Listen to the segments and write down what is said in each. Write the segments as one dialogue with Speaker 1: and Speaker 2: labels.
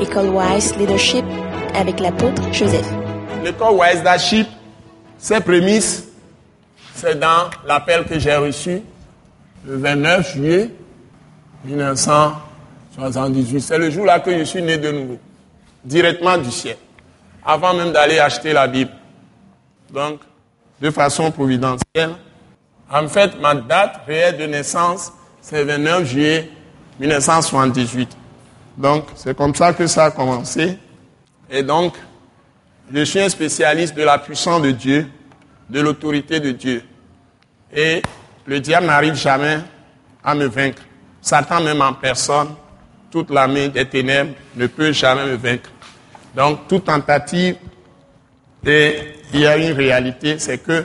Speaker 1: École Wise Leadership avec l'apôtre Joseph.
Speaker 2: L'école Wise Leadership, ses prémices, c'est dans l'appel que j'ai reçu le 29 juillet 1978. C'est le jour-là que je suis né de nouveau, directement du ciel, avant même d'aller acheter la Bible. Donc, de façon providentielle. En fait, ma date réelle de naissance, c'est 29 juillet 1978. Donc, c'est comme ça que ça a commencé. Et donc, je suis un spécialiste de la puissance de Dieu, de l'autorité de Dieu. Et le diable n'arrive jamais à me vaincre. Satan même en personne, toute l'armée des ténèbres ne peut jamais me vaincre. Donc, toute tentative, et il y a une réalité, c'est que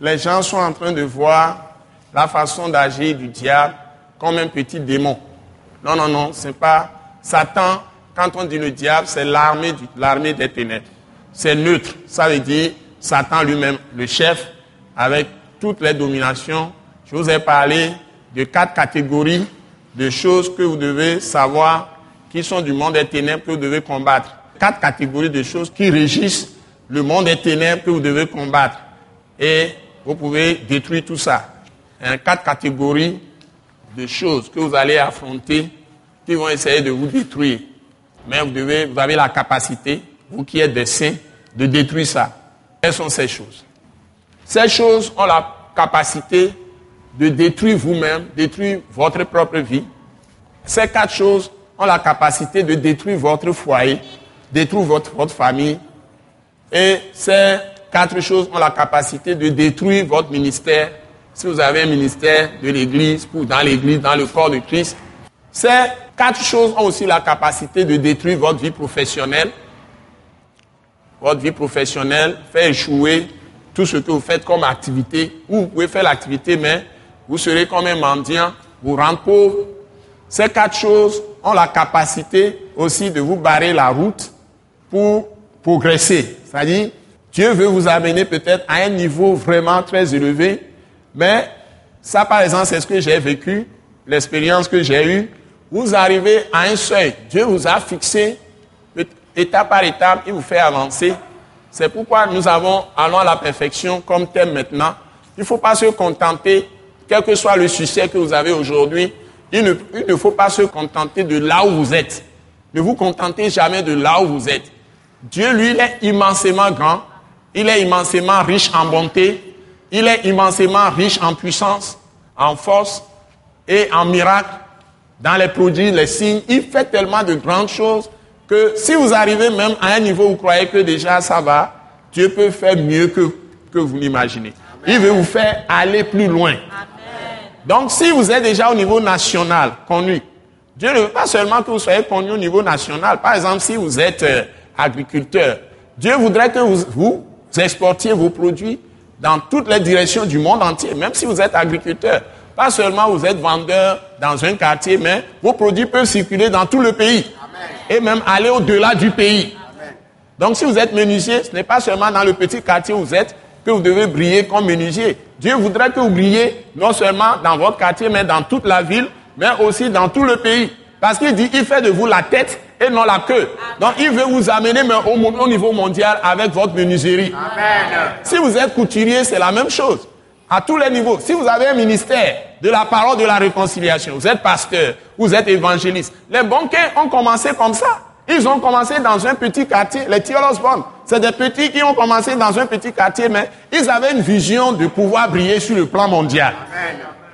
Speaker 2: les gens sont en train de voir la façon d'agir du diable comme un petit démon. Non, non, non, c'est pas Satan. Quand on dit le diable, c'est l'armée, l'armée des ténèbres. C'est neutre. Ça veut dire Satan lui-même, le chef, avec toutes les dominations. Je vous ai parlé de quatre catégories de choses que vous devez savoir qui sont du monde des ténèbres que vous devez combattre. Quatre catégories de choses qui régissent le monde des ténèbres que vous devez combattre. Et vous pouvez détruire tout ça. Hein, quatre catégories de choses que vous allez affronter qui vont essayer de vous détruire. Mais vous, devez, avez la capacité, vous qui êtes des saints, de détruire ça. Quelles sont ces choses? Ces choses ont la capacité de détruire vous-même, détruire votre propre vie. Ces quatre choses ont la capacité de détruire votre foyer, détruire votre, votre famille. Et ces quatre choses ont la capacité de détruire votre ministère. Si vous avez un ministère de l'Église, ou dans l'Église, dans le corps de Christ, ces quatre choses ont aussi la capacité de détruire votre vie professionnelle. Votre vie professionnelle fait échouer tout ce que vous faites comme activité. Ou vous pouvez faire l'activité, mais vous serez comme un mendiant, vous rendre pauvre. Ces quatre choses ont la capacité aussi de vous barrer la route pour progresser. C'est-à-dire, Dieu veut vous amener peut-être à un niveau vraiment très élevé, mais ça, par exemple, c'est ce que j'ai vécu, l'expérience que j'ai eue. Vous arrivez à un seuil. Dieu vous a fixé étape par étape, il vous fait avancer. C'est pourquoi nous avons Allons à la perfection comme thème maintenant. Il ne faut pas se contenter, quel que soit le succès que vous avez aujourd'hui, il ne, il ne faut pas se contenter de là où vous êtes. Ne vous contentez jamais de là où vous êtes. Dieu, lui, il est immensément grand. Il est immensément riche en bonté. Il est immensément riche en puissance, en force et en miracles, dans les produits, les signes. Il fait tellement de grandes choses que si vous arrivez même à un niveau où vous croyez que déjà ça va, Dieu peut faire mieux que, que vous l'imaginez. Il veut vous faire aller plus loin. Donc si vous êtes déjà au niveau national, connu, Dieu ne veut pas seulement que vous soyez connu au niveau national. Par exemple, si vous êtes euh, agriculteur, Dieu voudrait que vous, vous exportiez vos produits dans toutes les directions du monde entier, même si vous êtes agriculteur. Pas seulement vous êtes vendeur dans un quartier, mais vos produits peuvent circuler dans tout le pays et même aller au-delà du pays. Donc si vous êtes menuisier, ce n'est pas seulement dans le petit quartier où vous êtes que vous devez briller comme menuisier. Dieu voudrait que vous brillez non seulement dans votre quartier, mais dans toute la ville, mais aussi dans tout le pays. Parce qu'il dit, il fait de vous la tête et non la queue. Donc il veut vous amener au, au niveau mondial avec votre menuiserie. Si vous êtes couturier, c'est la même chose. À tous les niveaux. Si vous avez un ministère de la parole de la réconciliation, vous êtes pasteur, vous êtes évangéliste. Les banquiers ont commencé comme ça. Ils ont commencé dans un petit quartier, les Thiolosborn. C'est des petits qui ont commencé dans un petit quartier, mais ils avaient une vision de pouvoir briller sur le plan mondial.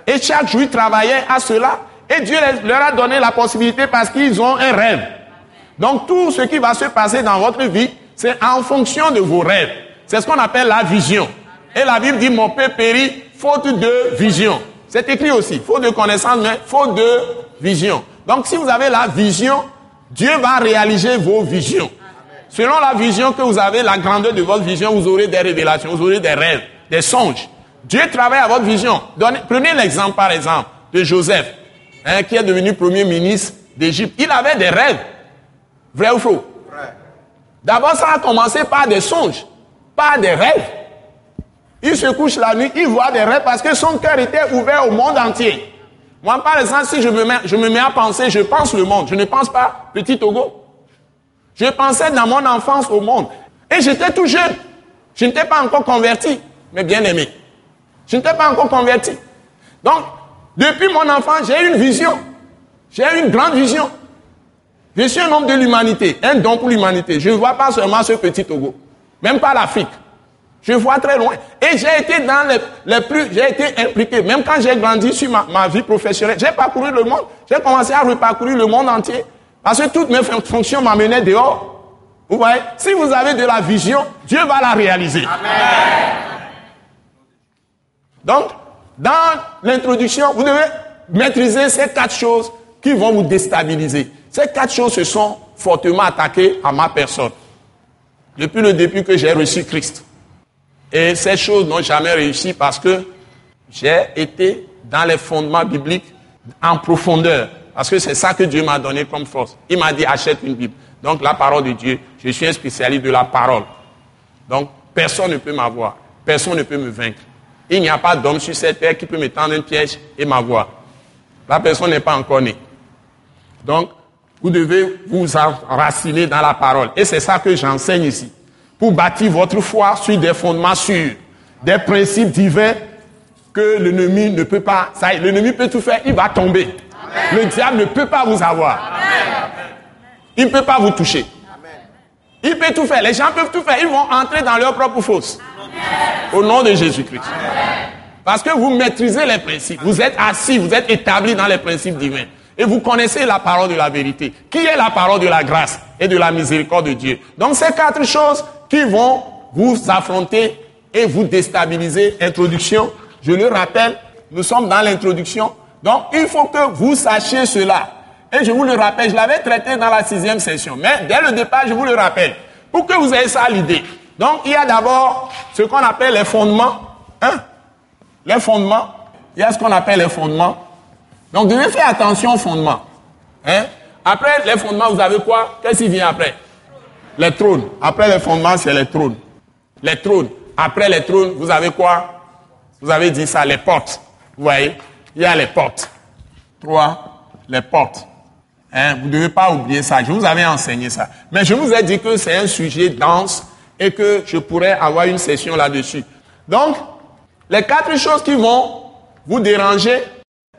Speaker 2: Et chaque jour, ils travaillaient à cela. Et Dieu leur a donné la possibilité parce qu'ils ont un rêve. Donc tout ce qui va se passer dans votre vie, c'est en fonction de vos rêves. C'est ce qu'on appelle la vision. Et la Bible dit, mon père périt faute de vision. C'est écrit aussi, faute de connaissance, mais faute de vision. Donc si vous avez la vision, Dieu va réaliser vos visions. Selon la vision que vous avez, la grandeur de votre vision, vous aurez des révélations, vous aurez des rêves, des songes. Dieu travaille à votre vision. prenez l'exemple, par exemple, de Joseph, hein, qui est devenu premier ministre d'Égypte. Il avait des rêves. Vrai ou faux? D'abord, ça a commencé par des songes, par des rêves. Il se couche la nuit, il voit des rêves parce que son cœur était ouvert au monde entier. Moi, par exemple, si je me, mets, je me mets à penser, je pense le monde. Je ne pense pas petit Togo. Je pensais dans mon enfance au monde. Et j'étais tout jeune. Je n'étais pas encore converti, mais bien aimé. Je n'étais pas encore converti. Donc, depuis mon enfance, j'ai une vision. J'ai une grande vision. Je suis un homme de l'humanité, un don pour l'humanité. Je ne vois pas seulement ce petit Togo, même pas l'Afrique. Je vois très loin. Et j'ai été dans les, plus, j'ai été impliqué. Même quand j'ai grandi sur ma, vie professionnelle, j'ai parcouru le monde. J'ai commencé à reparcourir le monde entier. Parce que toutes mes fonctions m'amenaient dehors. Vous voyez, si vous avez de la vision, Dieu va la réaliser. Amen. Donc, dans l'introduction, vous devez maîtriser ces quatre choses qui vont vous déstabiliser. Ces quatre choses se sont fortement attaquées à ma personne. Depuis le début que j'ai reçu Christ. Et ces choses n'ont jamais réussi parce que j'ai été dans les fondements bibliques en profondeur. Parce que c'est ça que Dieu m'a donné comme force. Il m'a dit achète une Bible. Donc la parole de Dieu, je suis un spécialiste de la parole. Donc personne ne peut m'avoir. Personne ne peut me vaincre. Il n'y a pas d'homme sur cette terre qui peut me tendre un piège et m'avoir. La personne n'est pas encore née. Donc, vous devez vous enraciner dans la parole. Et c'est ça que j'enseigne ici pour bâtir votre foi sur des fondements sûrs, des principes divins que l'ennemi ne peut pas. Ça, l'ennemi peut tout faire, il va tomber. Le diable ne peut pas vous avoir. Il ne peut pas vous toucher. Il peut tout faire. Les gens peuvent tout faire. Ils vont entrer dans leur propre fosse. Au nom de Jésus-Christ. Parce que vous maîtrisez les principes. Vous êtes assis, vous êtes établi dans les principes divins. Et vous connaissez la parole de la vérité. Qui est la parole de la grâce et de la miséricorde de Dieu. Donc ces quatre choses qui vont vous affronter et vous déstabiliser. Introduction, je le rappelle, nous sommes dans l'introduction. Donc, il faut que vous sachiez cela. Et je vous le rappelle, je l'avais traité dans la sixième session. Mais dès le départ, je vous le rappelle. Pour que vous ayez ça à l'idée. Donc, il y a d'abord ce qu'on appelle les fondements. Hein? Les fondements. Il y a ce qu'on appelle les fondements. Donc, devez faire attention aux fondements. Hein? Après les fondements, vous avez quoi? Qu'est-ce qui vient après? Les trônes. Après les fondements, c'est les trônes. Les trônes. Après les trônes, vous avez quoi? Vous avez dit ça, les portes. Vous voyez? Il y a les portes. Trois, les portes. Hein? Vous ne devez pas oublier ça. Je vous avais enseigné ça. Mais je vous ai dit que c'est un sujet dense et que je pourrais avoir une session là-dessus. Donc, les quatre choses qui vont vous déranger,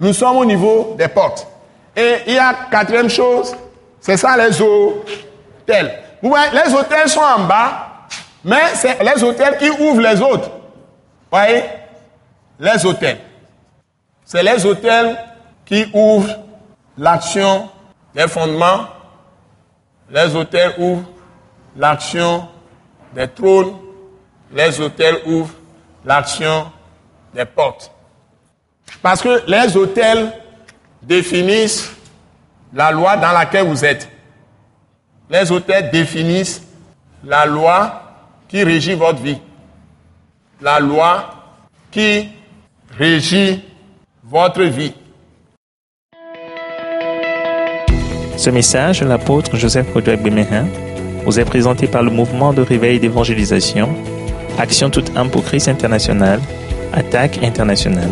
Speaker 2: nous sommes au niveau des portes. Et il y a quatrième chose, c'est ça les hôtels. Vous voyez, les hôtels sont en bas, mais c'est les hôtels qui ouvrent les autres. Vous voyez Les hôtels. C'est les hôtels qui ouvrent l'action des fondements. Les hôtels ouvrent l'action des trônes. Les hôtels ouvrent l'action des portes. Parce que les hôtels définissent la loi dans laquelle vous êtes les auteurs définissent la loi qui régit votre vie. La loi qui régit votre vie.
Speaker 3: Ce message l'apôtre Joseph Kodouak Bemehin vous est présenté par le mouvement de réveil d'évangélisation, Action toute âme pour Christ international, Attaque internationale.